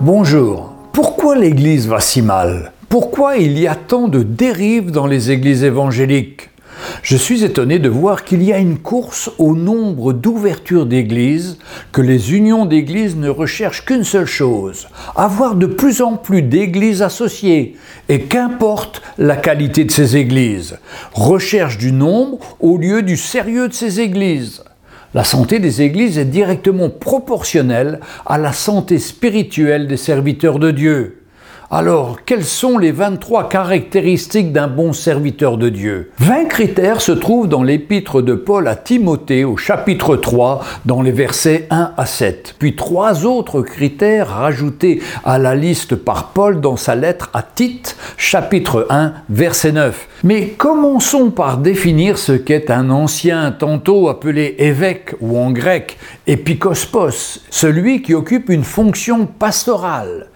Bonjour. Pourquoi l'Église va si mal? Pourquoi il y a tant de dérives dans les églises évangéliques? Je suis étonné de voir qu'il y a une course au nombre d'ouvertures d'églises, que les unions d'églises ne recherchent qu'une seule chose, avoir de plus en plus d'églises associées, et qu'importe la qualité de ces églises, recherche du nombre au lieu du sérieux de ces églises. La santé des églises est directement proportionnelle à la santé spirituelle des serviteurs de Dieu. Alors, quelles sont les 23 caractéristiques d'un bon serviteur de Dieu? 20 critères se trouvent dans l'épître de Paul à Timothée au chapitre 3 dans les versets 1 à 7. Puis trois autres critères rajoutés à la liste par Paul dans sa lettre à Tite, chapitre 1, verset 9. Mais commençons par définir ce qu'est un ancien, tantôt appelé évêque ou en grec épikospos, celui qui occupe une fonction pastorale.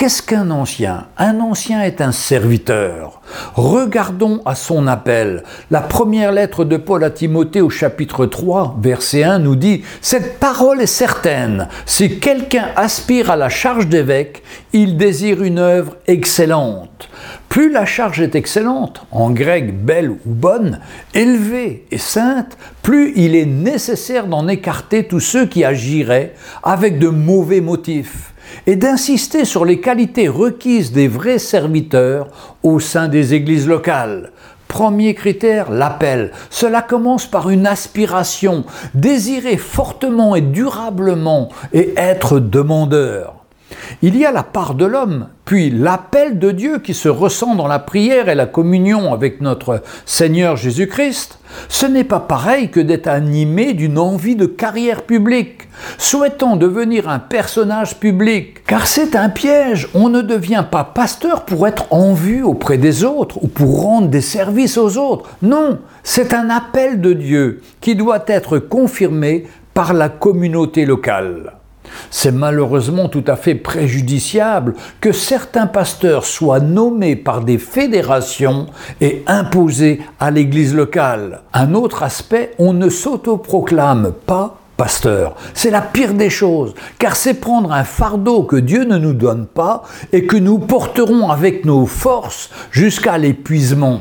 Qu'est-ce qu'un ancien? Un ancien est un serviteur. Regardons à son appel. La première lettre de Paul à Timothée au chapitre 3, verset 1 nous dit Cette parole est certaine. Si quelqu'un aspire à la charge d'évêque, il désire une œuvre excellente. Plus la charge est excellente, en grec belle ou bonne, élevée et sainte, plus il est nécessaire d'en écarter tous ceux qui agiraient avec de mauvais motifs et d'insister sur les qualités requises des vrais serviteurs au sein des églises locales. Premier critère, l'appel. Cela commence par une aspiration, désirer fortement et durablement et être demandeur. Il y a la part de l'homme, puis l'appel de Dieu qui se ressent dans la prière et la communion avec notre Seigneur Jésus-Christ. Ce n'est pas pareil que d'être animé d'une envie de carrière publique, souhaitant devenir un personnage public, car c'est un piège. On ne devient pas pasteur pour être en vue auprès des autres ou pour rendre des services aux autres. Non, c'est un appel de Dieu qui doit être confirmé par la communauté locale. C'est malheureusement tout à fait préjudiciable que certains pasteurs soient nommés par des fédérations et imposés à l'Église locale. Un autre aspect, on ne s'autoproclame pas pasteur. C'est la pire des choses, car c'est prendre un fardeau que Dieu ne nous donne pas et que nous porterons avec nos forces jusqu'à l'épuisement,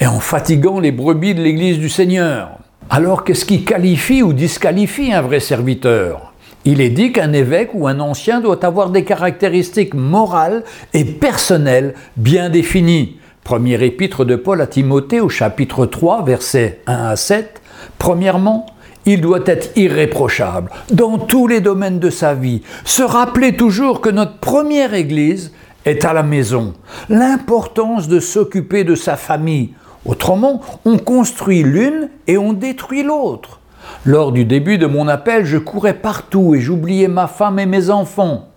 et en fatiguant les brebis de l'Église du Seigneur. Alors qu'est-ce qui qualifie ou disqualifie un vrai serviteur? Il est dit qu'un évêque ou un ancien doit avoir des caractéristiques morales et personnelles bien définies. Premier épître de Paul à Timothée au chapitre 3, versets 1 à 7. Premièrement, il doit être irréprochable dans tous les domaines de sa vie. Se rappeler toujours que notre première Église est à la maison. L'importance de s'occuper de sa famille. Autrement, on construit l'une et on détruit l'autre. Lors du début de mon appel, je courais partout et j'oubliais ma femme et mes enfants,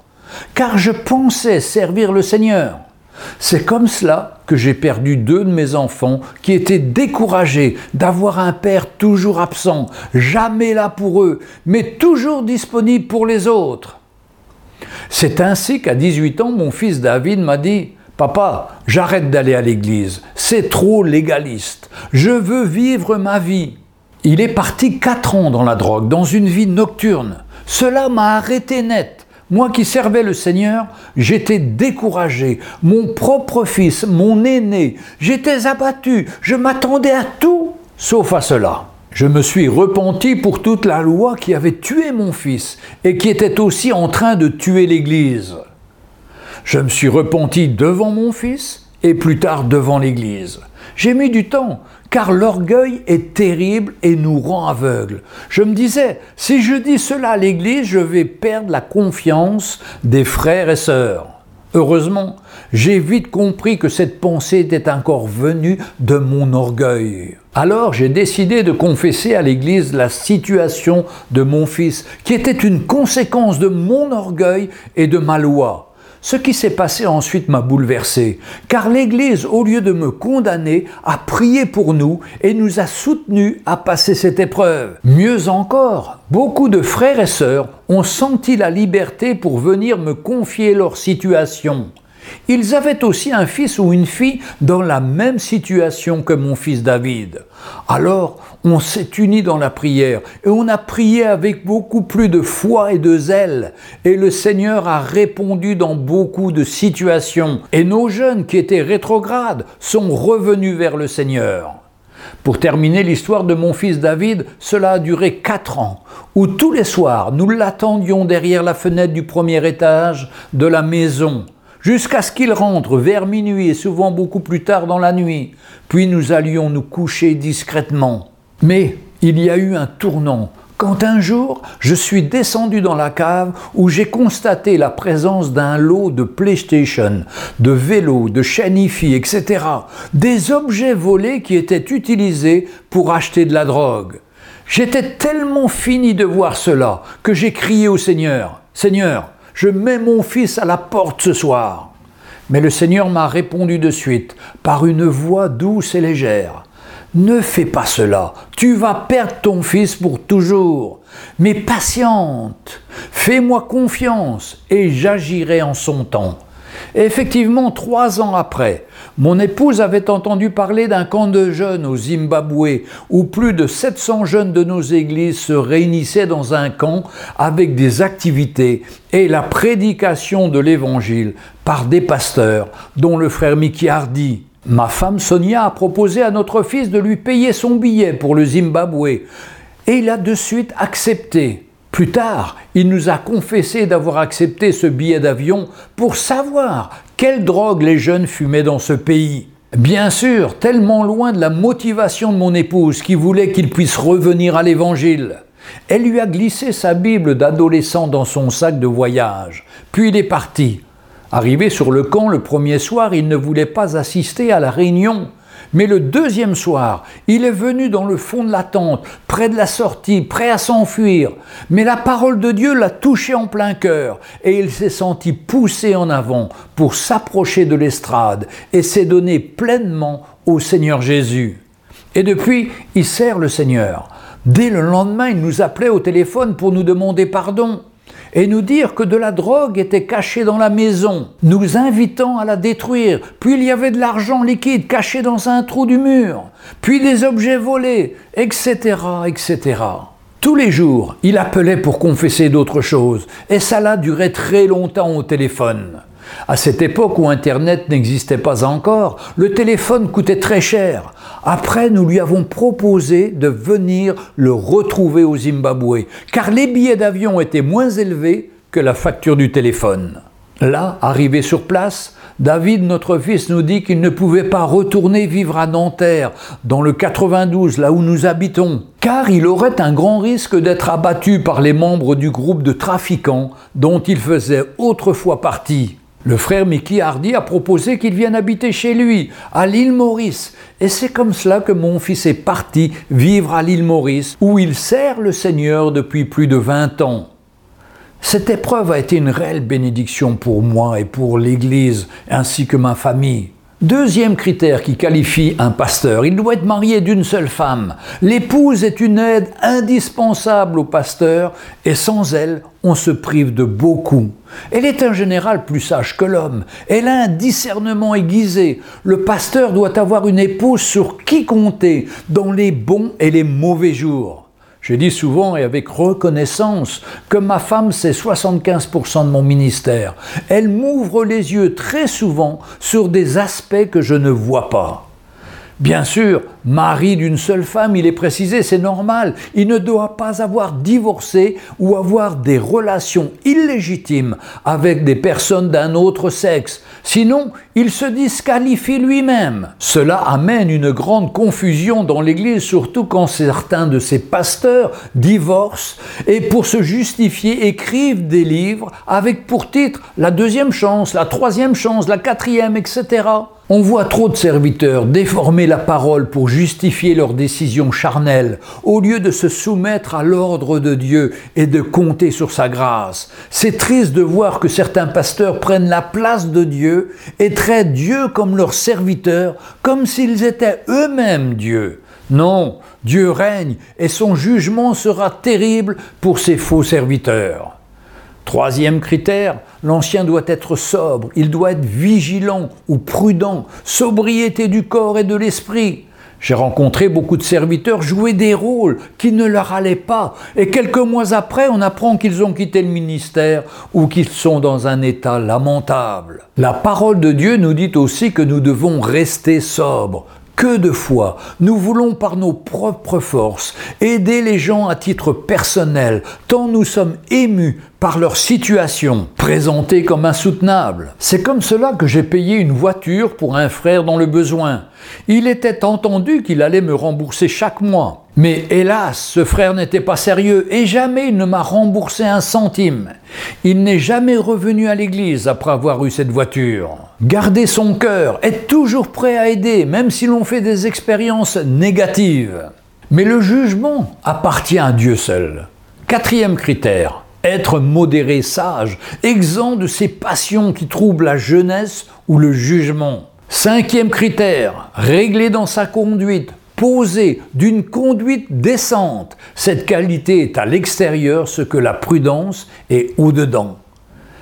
car je pensais servir le Seigneur. C'est comme cela que j'ai perdu deux de mes enfants qui étaient découragés d'avoir un père toujours absent, jamais là pour eux, mais toujours disponible pour les autres. C'est ainsi qu'à 18 ans, mon fils David m'a dit Papa, j'arrête d'aller à l'église, c'est trop légaliste, je veux vivre ma vie. Il est parti quatre ans dans la drogue, dans une vie nocturne. Cela m'a arrêté net. Moi qui servais le Seigneur, j'étais découragé. Mon propre fils, mon aîné, j'étais abattu. Je m'attendais à tout, sauf à cela. Je me suis repenti pour toute la loi qui avait tué mon fils et qui était aussi en train de tuer l'Église. Je me suis repenti devant mon fils plus tard devant l'Église. J'ai mis du temps, car l'orgueil est terrible et nous rend aveugles. Je me disais, si je dis cela à l'Église, je vais perdre la confiance des frères et sœurs. Heureusement, j'ai vite compris que cette pensée était encore venue de mon orgueil. Alors j'ai décidé de confesser à l'Église la situation de mon fils, qui était une conséquence de mon orgueil et de ma loi. Ce qui s'est passé ensuite m'a bouleversé, car l'Église, au lieu de me condamner, a prié pour nous et nous a soutenus à passer cette épreuve. Mieux encore, beaucoup de frères et sœurs ont senti la liberté pour venir me confier leur situation. Ils avaient aussi un fils ou une fille dans la même situation que mon fils David. Alors, on s'est unis dans la prière et on a prié avec beaucoup plus de foi et de zèle. Et le Seigneur a répondu dans beaucoup de situations. Et nos jeunes qui étaient rétrogrades sont revenus vers le Seigneur. Pour terminer l'histoire de mon fils David, cela a duré quatre ans, où tous les soirs nous l'attendions derrière la fenêtre du premier étage de la maison, jusqu'à ce qu'il rentre vers minuit et souvent beaucoup plus tard dans la nuit, puis nous allions nous coucher discrètement. Mais il y a eu un tournant quand un jour je suis descendu dans la cave où j'ai constaté la présence d'un lot de PlayStation, de vélos, de chaînes etc. Des objets volés qui étaient utilisés pour acheter de la drogue. J'étais tellement fini de voir cela que j'ai crié au Seigneur, Seigneur, je mets mon fils à la porte ce soir. Mais le Seigneur m'a répondu de suite par une voix douce et légère. Ne fais pas cela, tu vas perdre ton fils pour toujours. Mais patiente, fais-moi confiance et j'agirai en son temps. Effectivement, trois ans après, mon épouse avait entendu parler d'un camp de jeunes au Zimbabwe où plus de 700 jeunes de nos églises se réunissaient dans un camp avec des activités et la prédication de l'Évangile par des pasteurs, dont le frère Mickey Hardy, Ma femme Sonia a proposé à notre fils de lui payer son billet pour le Zimbabwe et il a de suite accepté. Plus tard, il nous a confessé d'avoir accepté ce billet d'avion pour savoir quelle drogue les jeunes fumaient dans ce pays. Bien sûr, tellement loin de la motivation de mon épouse qui voulait qu'il puisse revenir à l'Évangile. Elle lui a glissé sa Bible d'adolescent dans son sac de voyage, puis il est parti. Arrivé sur le camp le premier soir, il ne voulait pas assister à la réunion. Mais le deuxième soir, il est venu dans le fond de la tente, près de la sortie, prêt à s'enfuir. Mais la parole de Dieu l'a touché en plein cœur et il s'est senti poussé en avant pour s'approcher de l'estrade et s'est donné pleinement au Seigneur Jésus. Et depuis, il sert le Seigneur. Dès le lendemain, il nous appelait au téléphone pour nous demander pardon et nous dire que de la drogue était cachée dans la maison, nous invitant à la détruire. Puis il y avait de l'argent liquide caché dans un trou du mur, puis des objets volés, etc., etc. Tous les jours, il appelait pour confesser d'autres choses, et cela durait très longtemps au téléphone. À cette époque où Internet n'existait pas encore, le téléphone coûtait très cher. Après, nous lui avons proposé de venir le retrouver au Zimbabwe, car les billets d'avion étaient moins élevés que la facture du téléphone. Là, arrivé sur place, David, notre fils, nous dit qu'il ne pouvait pas retourner vivre à Nanterre, dans le 92, là où nous habitons, car il aurait un grand risque d'être abattu par les membres du groupe de trafiquants dont il faisait autrefois partie. Le frère Mickey Hardy a proposé qu'il vienne habiter chez lui, à l'île Maurice. Et c'est comme cela que mon fils est parti vivre à l'île Maurice, où il sert le Seigneur depuis plus de 20 ans. Cette épreuve a été une réelle bénédiction pour moi et pour l'Église, ainsi que ma famille. Deuxième critère qui qualifie un pasteur, il doit être marié d'une seule femme. L'épouse est une aide indispensable au pasteur et sans elle, on se prive de beaucoup. Elle est en général plus sage que l'homme. Elle a un discernement aiguisé. Le pasteur doit avoir une épouse sur qui compter dans les bons et les mauvais jours. Je dis souvent et avec reconnaissance que ma femme, c'est 75% de mon ministère. Elle m'ouvre les yeux très souvent sur des aspects que je ne vois pas. Bien sûr, mari d'une seule femme, il est précisé, c'est normal. Il ne doit pas avoir divorcé ou avoir des relations illégitimes avec des personnes d'un autre sexe. Sinon, il se disqualifie lui-même. Cela amène une grande confusion dans l'Église, surtout quand certains de ses pasteurs divorcent et pour se justifier écrivent des livres avec pour titre la deuxième chance, la troisième chance, la quatrième, etc. On voit trop de serviteurs déformer la parole pour justifier leurs décisions charnelles, au lieu de se soumettre à l'ordre de Dieu et de compter sur sa grâce. C'est triste de voir que certains pasteurs prennent la place de Dieu et traitent Dieu comme leur serviteur, comme s'ils étaient eux-mêmes Dieu. Non, Dieu règne et son jugement sera terrible pour ses faux serviteurs. Troisième critère, l'ancien doit être sobre, il doit être vigilant ou prudent, sobriété du corps et de l'esprit. J'ai rencontré beaucoup de serviteurs jouer des rôles qui ne leur allaient pas, et quelques mois après, on apprend qu'ils ont quitté le ministère ou qu'ils sont dans un état lamentable. La parole de Dieu nous dit aussi que nous devons rester sobres, que de fois nous voulons par nos propres forces aider les gens à titre personnel, tant nous sommes émus par leur situation, présentée comme insoutenable. C'est comme cela que j'ai payé une voiture pour un frère dans le besoin. Il était entendu qu'il allait me rembourser chaque mois. Mais hélas, ce frère n'était pas sérieux et jamais il ne m'a remboursé un centime. Il n'est jamais revenu à l'église après avoir eu cette voiture. Garder son cœur, être toujours prêt à aider, même si l'on fait des expériences négatives. Mais le jugement appartient à Dieu seul. Quatrième critère, être modéré, sage, exempt de ces passions qui troublent la jeunesse ou le jugement. Cinquième critère, réglé dans sa conduite, posé d'une conduite décente. Cette qualité est à l'extérieur ce que la prudence est au-dedans.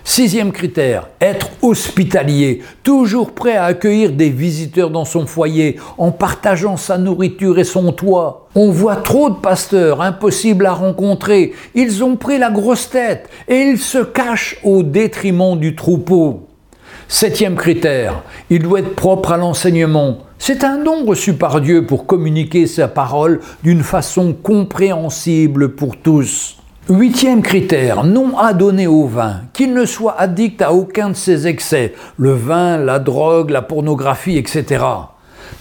Sixième critère, être hospitalier, toujours prêt à accueillir des visiteurs dans son foyer, en partageant sa nourriture et son toit. On voit trop de pasteurs impossibles à rencontrer, ils ont pris la grosse tête et ils se cachent au détriment du troupeau. Septième critère, il doit être propre à l'enseignement. C'est un don reçu par Dieu pour communiquer sa parole d'une façon compréhensible pour tous. Huitième critère, non adonné au vin, qu'il ne soit addict à aucun de ses excès, le vin, la drogue, la pornographie, etc.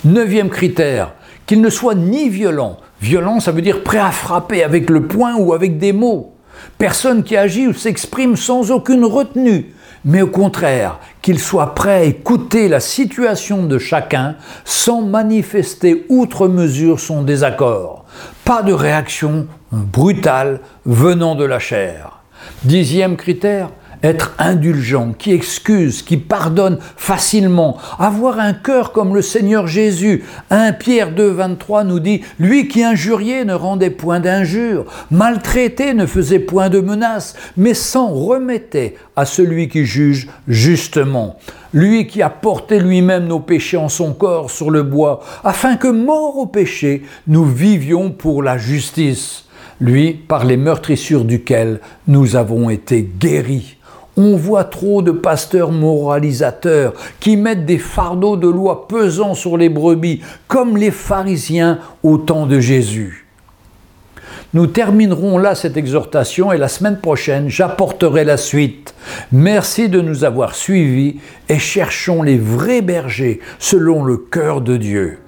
Neuvième critère, qu'il ne soit ni violent. Violent, ça veut dire prêt à frapper avec le poing ou avec des mots. Personne qui agit ou s'exprime sans aucune retenue, mais au contraire, qu'il soit prêt à écouter la situation de chacun sans manifester outre mesure son désaccord. Pas de réaction brutale venant de la chair. Dixième critère, être indulgent, qui excuse, qui pardonne facilement, avoir un cœur comme le Seigneur Jésus. 1 Pierre 2, 23 nous dit, lui qui injuriait ne rendait point d'injure, maltraité ne faisait point de menace, mais s'en remettait à celui qui juge justement. Lui qui a porté lui-même nos péchés en son corps sur le bois, afin que, mort au péché, nous vivions pour la justice. Lui, par les meurtrissures duquel nous avons été guéris. On voit trop de pasteurs moralisateurs qui mettent des fardeaux de loi pesants sur les brebis, comme les pharisiens au temps de Jésus. Nous terminerons là cette exhortation et la semaine prochaine, j'apporterai la suite. Merci de nous avoir suivis et cherchons les vrais bergers selon le cœur de Dieu.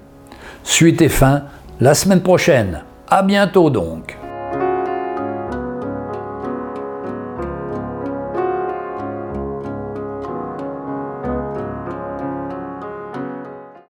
Suite et fin la semaine prochaine. À bientôt donc.